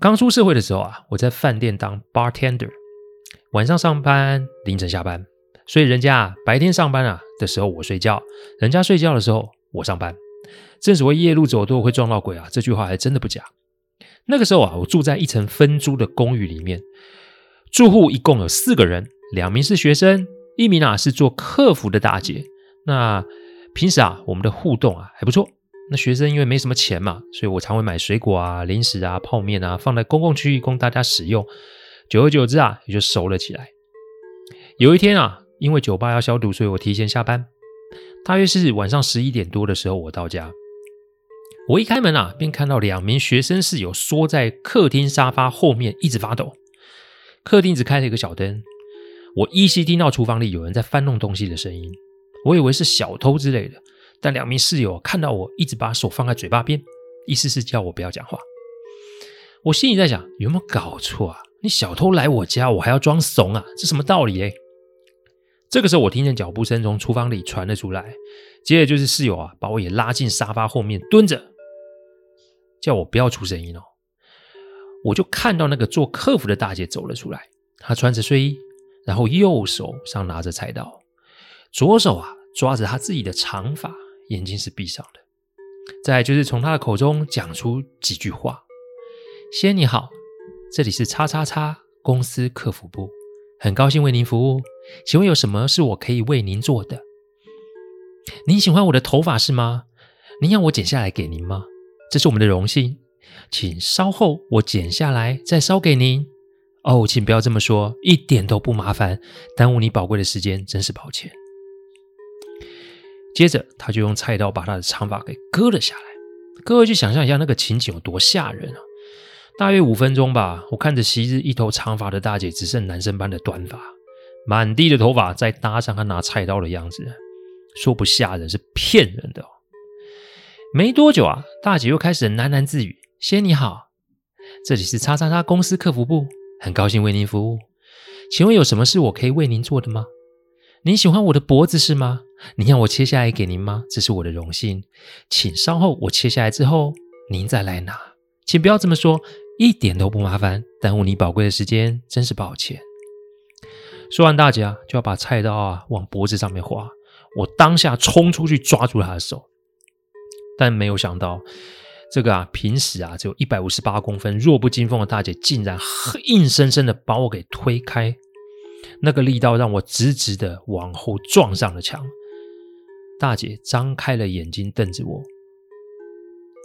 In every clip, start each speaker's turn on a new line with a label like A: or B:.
A: 刚出社会的时候啊，我在饭店当 bartender，晚上上班，凌晨下班，所以人家啊白天上班啊的时候我睡觉，人家睡觉的时候我上班。正所谓夜路走多会撞到鬼啊，这句话还真的不假。那个时候啊，我住在一层分租的公寓里面，住户一共有四个人，两名是学生，一名啊是做客服的大姐。那平时啊，我们的互动啊还不错。那学生因为没什么钱嘛，所以我常会买水果啊、零食啊、泡面啊，放在公共区域供大家使用。久而久之啊，也就熟了起来。有一天啊，因为酒吧要消毒，所以我提前下班。大约是晚上十一点多的时候，我到家。我一开门啊，便看到两名学生室友缩在客厅沙发后面，一直发抖。客厅只开了一个小灯，我依稀听到厨房里有人在翻弄东西的声音。我以为是小偷之类的。但两名室友看到我一直把手放在嘴巴边，意思是叫我不要讲话。我心里在想，有没有搞错啊？你小偷来我家，我还要装怂啊？这什么道理诶？这个时候，我听见脚步声从厨房里传了出来，接着就是室友啊把我也拉进沙发后面蹲着，叫我不要出声音哦。我就看到那个做客服的大姐走了出来，她穿着睡衣，然后右手上拿着菜刀，左手啊抓着她自己的长发。眼睛是闭上的，再就是从他的口中讲出几句话：“先生你好，这里是叉叉叉公司客服部，很高兴为您服务，请问有什么是我可以为您做的？您喜欢我的头发是吗？您要我剪下来给您吗？这是我们的荣幸，请稍后我剪下来再烧给您。哦，请不要这么说，一点都不麻烦，耽误你宝贵的时间，真是抱歉。”接着，他就用菜刀把他的长发给割了下来。各位去想象一下那个情景有多吓人啊！大约五分钟吧，我看着昔日一头长发的大姐只剩男生般的短发，满地的头发，再搭上她拿菜刀的样子，说不吓人是骗人的哦。没多久啊，大姐又开始喃喃自语：“先你好，这里是叉叉叉公司客服部，很高兴为您服务，请问有什么是我可以为您做的吗？”您喜欢我的脖子是吗？您要我切下来给您吗？这是我的荣幸，请稍后我切下来之后，您再来拿。请不要这么说，一点都不麻烦，耽误你宝贵的时间，真是抱歉。说完，大姐啊就要把菜刀啊往脖子上面划，我当下冲出去抓住她的手，但没有想到，这个啊平时啊只有一百五十八公分、弱不禁风的大姐，竟然硬生生的把我给推开。那个力道让我直直的往后撞上了墙。大姐张开了眼睛瞪着我，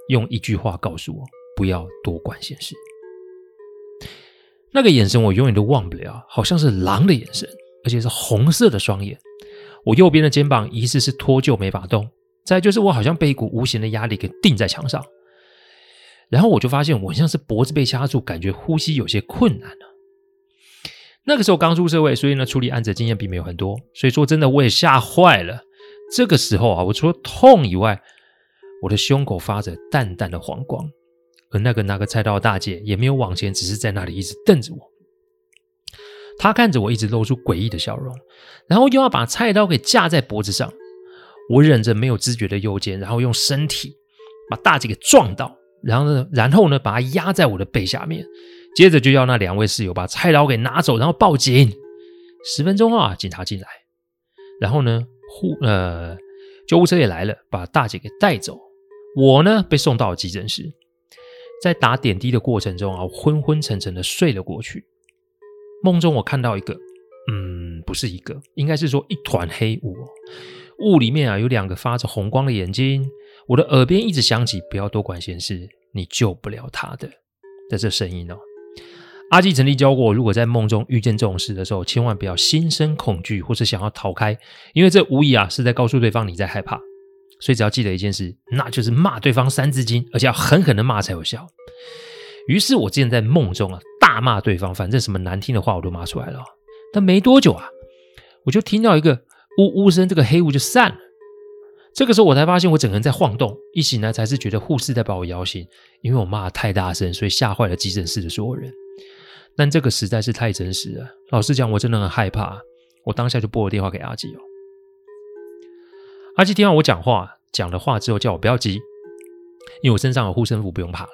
A: 用一句话告诉我不要多管闲事。那个眼神我永远都忘不了，好像是狼的眼神，而且是红色的双眼。我右边的肩膀疑似是脱臼没法动，再就是我好像被一股无形的压力给钉在墙上。然后我就发现我像是脖子被掐住，感觉呼吸有些困难了。那个时候刚出社会，所以呢，处理案子的经验并没有很多，所以说真的我也吓坏了。这个时候啊，我除了痛以外，我的胸口发着淡淡的黄光，而那个拿个菜刀的大姐也没有往前，只是在那里一直瞪着我。她看着我，一直露出诡异的笑容，然后又要把菜刀给架在脖子上。我忍着没有知觉的右肩，然后用身体把大姐给撞倒，然后呢，然后呢，把她压在我的背下面。接着就要那两位室友把菜刀给拿走，然后报警。十分钟后啊，警察进来，然后呢，护呃救护车也来了，把大姐给带走。我呢被送到了急诊室，在打点滴的过程中啊，昏昏沉沉的睡了过去。梦中我看到一个嗯不是一个，应该是说一团黑雾。雾里面啊有两个发着红光的眼睛，我的耳边一直响起“不要多管闲事，你救不了他的”的这声音哦。阿基曾经教过我，如果在梦中遇见这种事的时候，千万不要心生恐惧或是想要逃开，因为这无疑啊是在告诉对方你在害怕。所以只要记得一件事，那就是骂对方三字经，而且要狠狠的骂才有效。于是我之前在梦中啊大骂对方，反正什么难听的话我都骂出来了。但没多久啊，我就听到一个呜呜声，这个黑雾就散了。这个时候我才发现我整个人在晃动，一醒来才是觉得护士在把我摇醒，因为我骂得太大声，所以吓坏了急诊室的所有人。但这个实在是太真实了，老实讲，我真的很害怕。我当下就拨了电话给阿纪哦。阿纪听完我讲话，讲了话之后，叫我不要急，因为我身上有护身符，不用怕了。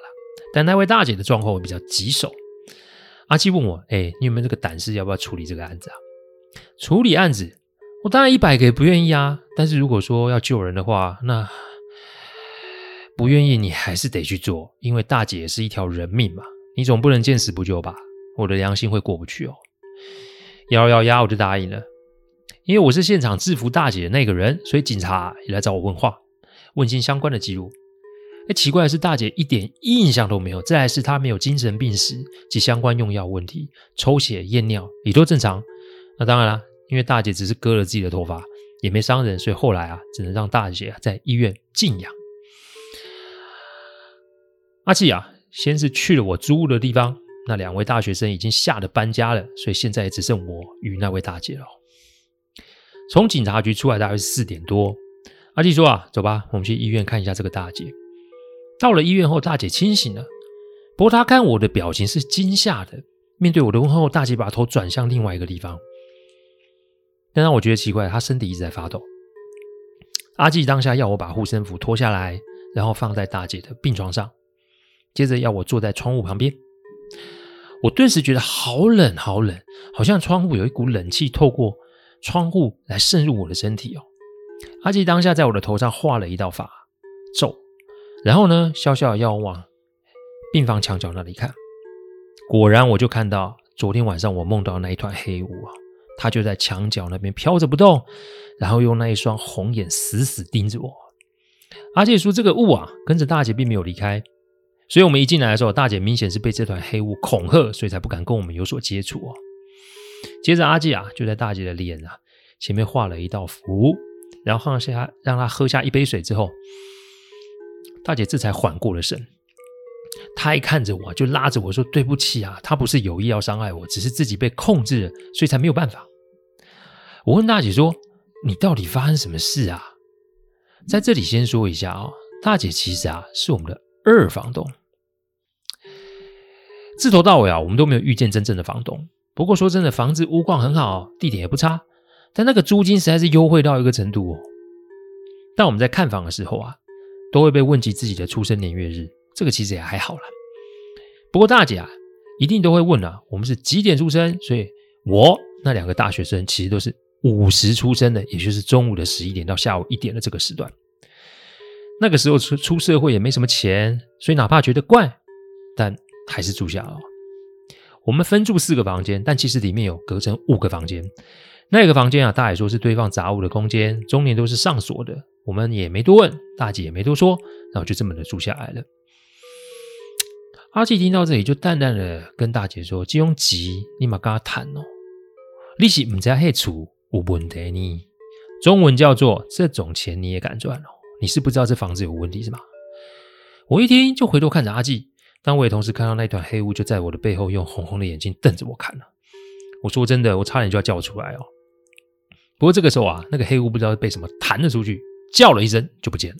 A: 但那位大姐的状况比较棘手。阿纪问我：“哎，你有没有这个胆识，要不要处理这个案子啊？”处理案子，我当然一百个也不愿意啊。但是如果说要救人的话，那不愿意你还是得去做，因为大姐也是一条人命嘛，你总不能见死不救吧？我的良心会过不去哦。咬咬牙，我就答应了。因为我是现场制服大姐的那个人，所以警察也来找我问话，问清相关的记录。哎，奇怪的是，大姐一点印象都没有。再来是她没有精神病史及相关用药问题，抽血验尿也都正常。那当然啦，因为大姐只是割了自己的头发，也没伤人，所以后来啊，只能让大姐在医院静养。阿纪啊，先是去了我租屋的地方。那两位大学生已经吓得搬家了，所以现在也只剩我与那位大姐了。从警察局出来大概是四点多，阿纪说：“啊，走吧，我们去医院看一下这个大姐。”到了医院后，大姐清醒了，不过她看我的表情是惊吓的。面对我的问候，大姐把头转向另外一个地方。但让我觉得奇怪，她身体一直在发抖。阿纪当下要我把护身符脱下来，然后放在大姐的病床上，接着要我坐在窗户旁边。我顿时觉得好冷，好冷，好像窗户有一股冷气透过窗户来渗入我的身体哦。阿纪当下在我的头上画了一道法咒，然后呢，笑笑要往病房墙角那里看。果然，我就看到昨天晚上我梦到那一团黑雾啊，它就在墙角那边飘着不动，然后用那一双红眼死死盯着我。阿杰说：“这个雾啊，跟着大姐并没有离开。”所以，我们一进来的时候，大姐明显是被这团黑雾恐吓，所以才不敢跟我们有所接触哦。接着，阿季啊，就在大姐的脸啊前面画了一道符，然后放下让她喝下一杯水之后，大姐这才缓过了神。她一看着我，就拉着我说：“对不起啊，她不是有意要伤害我，只是自己被控制了，所以才没有办法。”我问大姐说：“你到底发生什么事啊？”在这里先说一下啊、大姐其实啊是我们的二房东。自头到尾啊，我们都没有遇见真正的房东。不过说真的，房子屋况很好，地点也不差，但那个租金实在是优惠到一个程度哦。但我们在看房的时候啊，都会被问及自己的出生年月日，这个其实也还好啦。不过大姐啊，一定都会问啊，我们是几点出生？所以我那两个大学生其实都是午时出生的，也就是中午的十一点到下午一点的这个时段。那个时候出出社会也没什么钱，所以哪怕觉得怪，但。还是住下了。我们分住四个房间，但其实里面有隔成五个房间。那个房间啊，大姐说是堆放杂物的空间，中年都是上锁的。我们也没多问，大姐也没多说，然后就这么的住下来了。阿纪听到这里，就淡淡的跟大姐说：“金庸急，你嘛跟他谈哦，利息唔在黑处，有问题呢。中文叫做这种钱你也敢赚哦？你是不知道这房子有问题是吗？”我一听就回头看着阿纪。但我也同时看到那团黑雾就在我的背后用红红的眼睛瞪着我看了。我说真的，我差点就要叫出来哦。不过这个时候啊，那个黑雾不知道被什么弹了出去，叫了一声就不见了。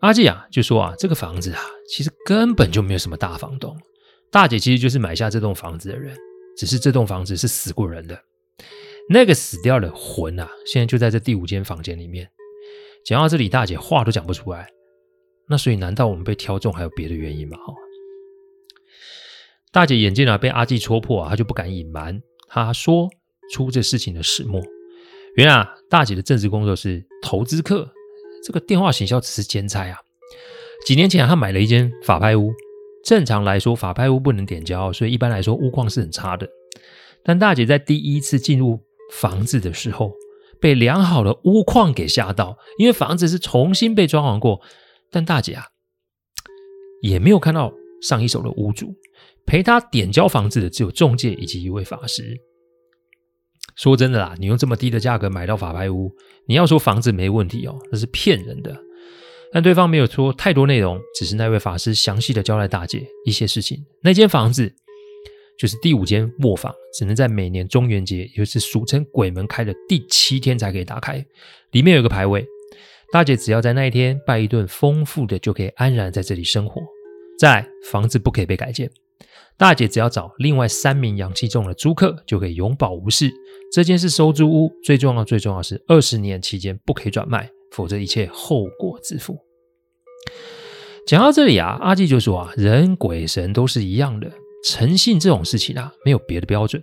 A: 阿纪啊，就说啊，这个房子啊，其实根本就没有什么大房东，大姐其实就是买下这栋房子的人，只是这栋房子是死过人的，那个死掉的魂啊，现在就在这第五间房间里面。讲到这里，大姐话都讲不出来。那所以，难道我们被挑中还有别的原因吗？哈，大姐眼见啊被阿纪戳破，她就不敢隐瞒，她说出这事情的始末。原来啊，大姐的正职工作是投资客，这个电话行销只是兼差啊。几年前，她买了一间法拍屋，正常来说法拍屋不能点交，所以一般来说屋况是很差的。但大姐在第一次进入房子的时候，被良好的屋况给吓到，因为房子是重新被装潢过。但大姐啊，也没有看到上一手的屋主，陪她点交房子的只有中介以及一位法师。说真的啦，你用这么低的价格买到法拍屋，你要说房子没问题哦，那是骗人的。但对方没有说太多内容，只是那位法师详细的交代大姐一些事情。那间房子就是第五间卧房，只能在每年中元节，也就是俗称鬼门开的第七天才可以打开。里面有个牌位，大姐只要在那一天拜一顿丰富的，就可以安然在这里生活。再，房子不可以被改建。大姐只要找另外三名阳气重的租客，就可以永保无事。这间是收租屋，最重要最重要是二十年期间不可以转卖。否则一切后果自负。讲到这里啊，阿纪就说啊，人鬼神都是一样的，诚信这种事情啊，没有别的标准，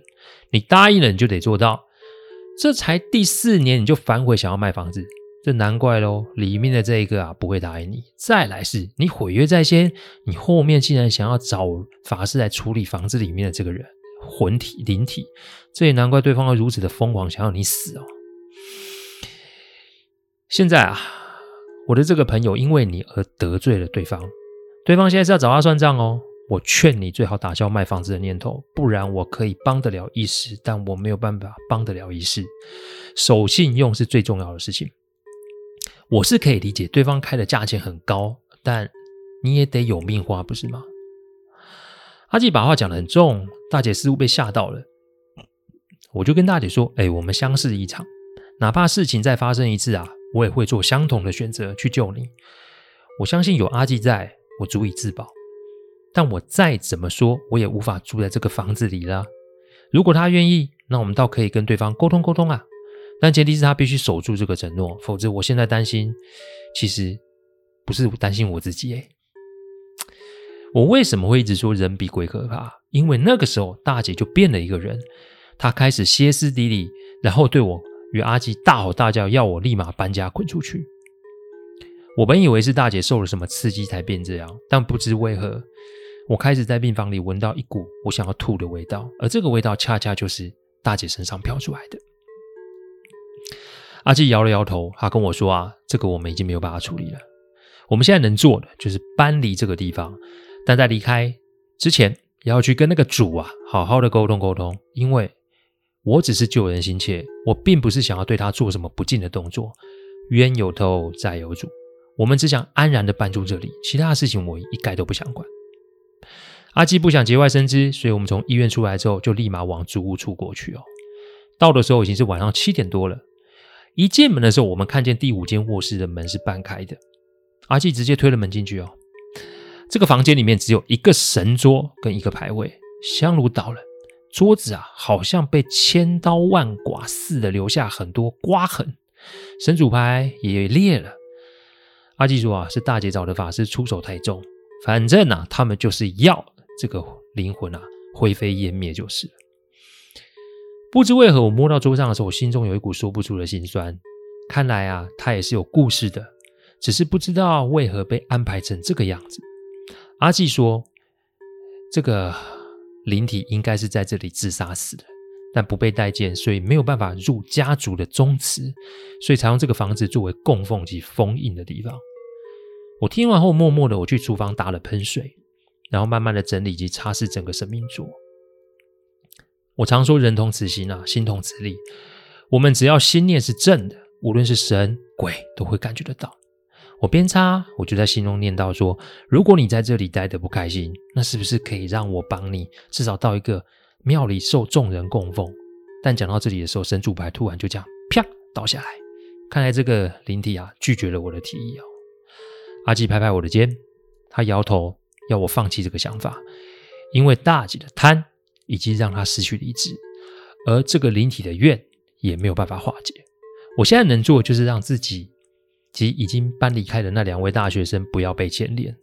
A: 你答应了你就得做到。这才第四年你就反悔想要卖房子，这难怪喽。里面的这一个啊，不会答应你。再来是你毁约在先，你后面竟然想要找法师来处理房子里面的这个人魂体灵体，这也难怪对方会如此的疯狂，想要你死哦。现在啊，我的这个朋友因为你而得罪了对方，对方现在是要找他算账哦。我劝你最好打消卖房子的念头，不然我可以帮得了一时，但我没有办法帮得了一世。守信用是最重要的事情。我是可以理解对方开的价钱很高，但你也得有命花，不是吗？阿纪把话讲得很重，大姐似乎被吓到了。我就跟大姐说：“哎，我们相识一场，哪怕事情再发生一次啊。”我也会做相同的选择去救你。我相信有阿纪在，我足以自保。但我再怎么说，我也无法住在这个房子里了。如果他愿意，那我们倒可以跟对方沟通沟通啊。但前提是他必须守住这个承诺，否则我现在担心，其实不是担心我自己诶。我为什么会一直说人比鬼可怕？因为那个时候大姐就变了一个人，她开始歇斯底里，然后对我。与阿吉大吼大叫，要我立马搬家滚出去。我本以为是大姐受了什么刺激才变这样，但不知为何，我开始在病房里闻到一股我想要吐的味道，而这个味道恰恰就是大姐身上飘出来的。阿纪摇了摇头，他跟我说：“啊，这个我们已经没有办法处理了。我们现在能做的就是搬离这个地方，但在离开之前，也要去跟那个主啊好好的沟通沟通，因为。”我只是救人心切，我并不是想要对他做什么不敬的动作。冤有头，债有主，我们只想安然的搬出这里，其他的事情我一概都不想管。阿基不想节外生枝，所以我们从医院出来之后，就立马往租屋处过去哦。到的时候已经是晚上七点多了，一进门的时候，我们看见第五间卧室的门是半开的，阿纪直接推了门进去哦。这个房间里面只有一个神桌跟一个牌位，香炉倒了。桌子啊，好像被千刀万剐似的，留下很多刮痕。神主牌也裂了。阿纪说啊，是大姐找的法师出手太重，反正啊，他们就是要这个灵魂啊灰飞烟灭就是了。不知为何，我摸到桌上的时候，我心中有一股说不出的心酸。看来啊，他也是有故事的，只是不知道为何被安排成这个样子。阿纪说，这个。灵体应该是在这里自杀死的，但不被待见，所以没有办法入家族的宗祠，所以才用这个房子作为供奉及封印的地方。我听完后，默默的我去厨房打了喷水，然后慢慢的整理及擦拭整个神明桌。我常说人同此心啊，心同此理。我们只要心念是正的，无论是神鬼都会感觉得到。我边擦，我就在心中念叨说：“如果你在这里待得不开心，那是不是可以让我帮你，至少到一个庙里受众人供奉？”但讲到这里的时候，神主牌突然就这样啪倒下来。看来这个灵体啊拒绝了我的提议哦。阿纪拍拍我的肩，他摇头要我放弃这个想法，因为大吉的贪已经让他失去理智，而这个灵体的怨也没有办法化解。我现在能做的就是让自己。及已经搬离开的那两位大学生不要被牵连，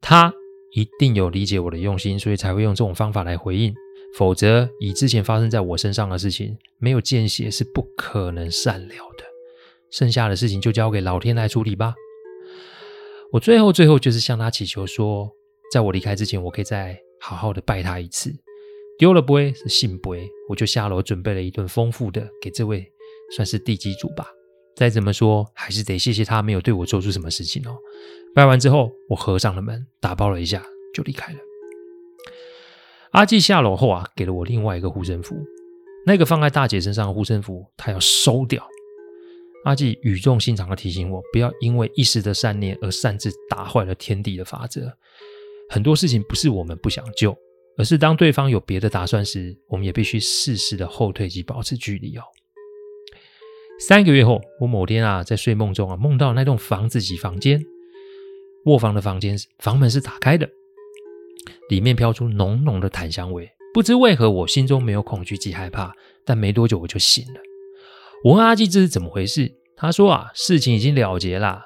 A: 他一定有理解我的用心，所以才会用这种方法来回应。否则，以之前发生在我身上的事情，没有见血是不可能善了的。剩下的事情就交给老天来处理吧。我最后最后就是向他祈求说，在我离开之前，我可以再好好的拜他一次。丢了杯是圣杯，我就下楼准备了一顿丰富的给这位算是地基主吧。再怎么说，还是得谢谢他没有对我做出什么事情哦。拜完之后，我合上了门，打包了一下就离开了。阿纪下楼后啊，给了我另外一个护身符，那个放在大姐身上的护身符，他要收掉。阿纪语重心长的提醒我，不要因为一时的善念而擅自打坏了天地的法则。很多事情不是我们不想救，而是当对方有别的打算时，我们也必须适时的后退及保持距离哦。三个月后，我某天啊，在睡梦中啊，梦到那栋房子及房间，卧房的房间房门是打开的，里面飘出浓浓的檀香味。不知为何，我心中没有恐惧及害怕，但没多久我就醒了。我问阿基这是怎么回事，他说啊，事情已经了结啦。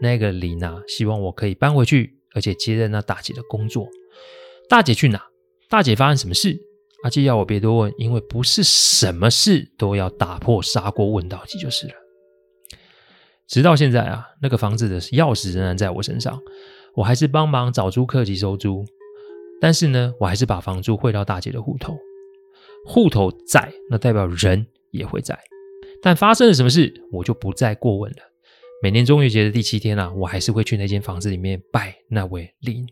A: 那个林啊，希望我可以搬回去，而且接任那大姐的工作。大姐去哪？大姐发生什么事？阿纪要我别多问，因为不是什么事都要打破砂锅问到底就是了。直到现在啊，那个房子的钥匙仍然在我身上，我还是帮忙找租客及收租。但是呢，我还是把房租汇到大姐的户头。户头在，那代表人也会在。但发生了什么事，我就不再过问了。每年中元节的第七天啊，我还是会去那间房子里面拜那位灵。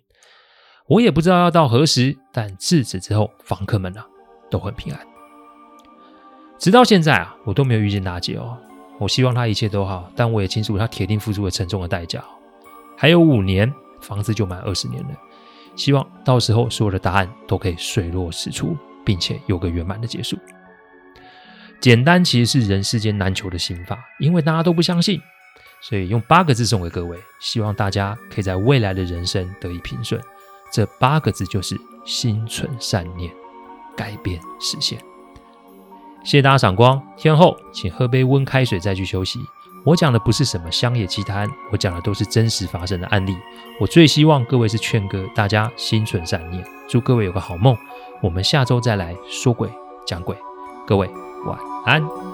A: 我也不知道要到何时，但自此之后，房客们啊都很平安。直到现在啊，我都没有遇见大姐哦。我希望她一切都好，但我也清楚她铁定付出了沉重的代价。还有五年，房子就满二十年了。希望到时候所有的答案都可以水落石出，并且有个圆满的结束。简单其实是人世间难求的心法，因为大家都不相信，所以用八个字送给各位，希望大家可以在未来的人生得以平顺。这八个字就是心存善念，改变实现。谢谢大家赏光，天后请喝杯温开水再去休息。我讲的不是什么乡野奇谈，我讲的都是真实发生的案例。我最希望各位是劝个大家心存善念，祝各位有个好梦。我们下周再来说鬼讲鬼，各位。晚安。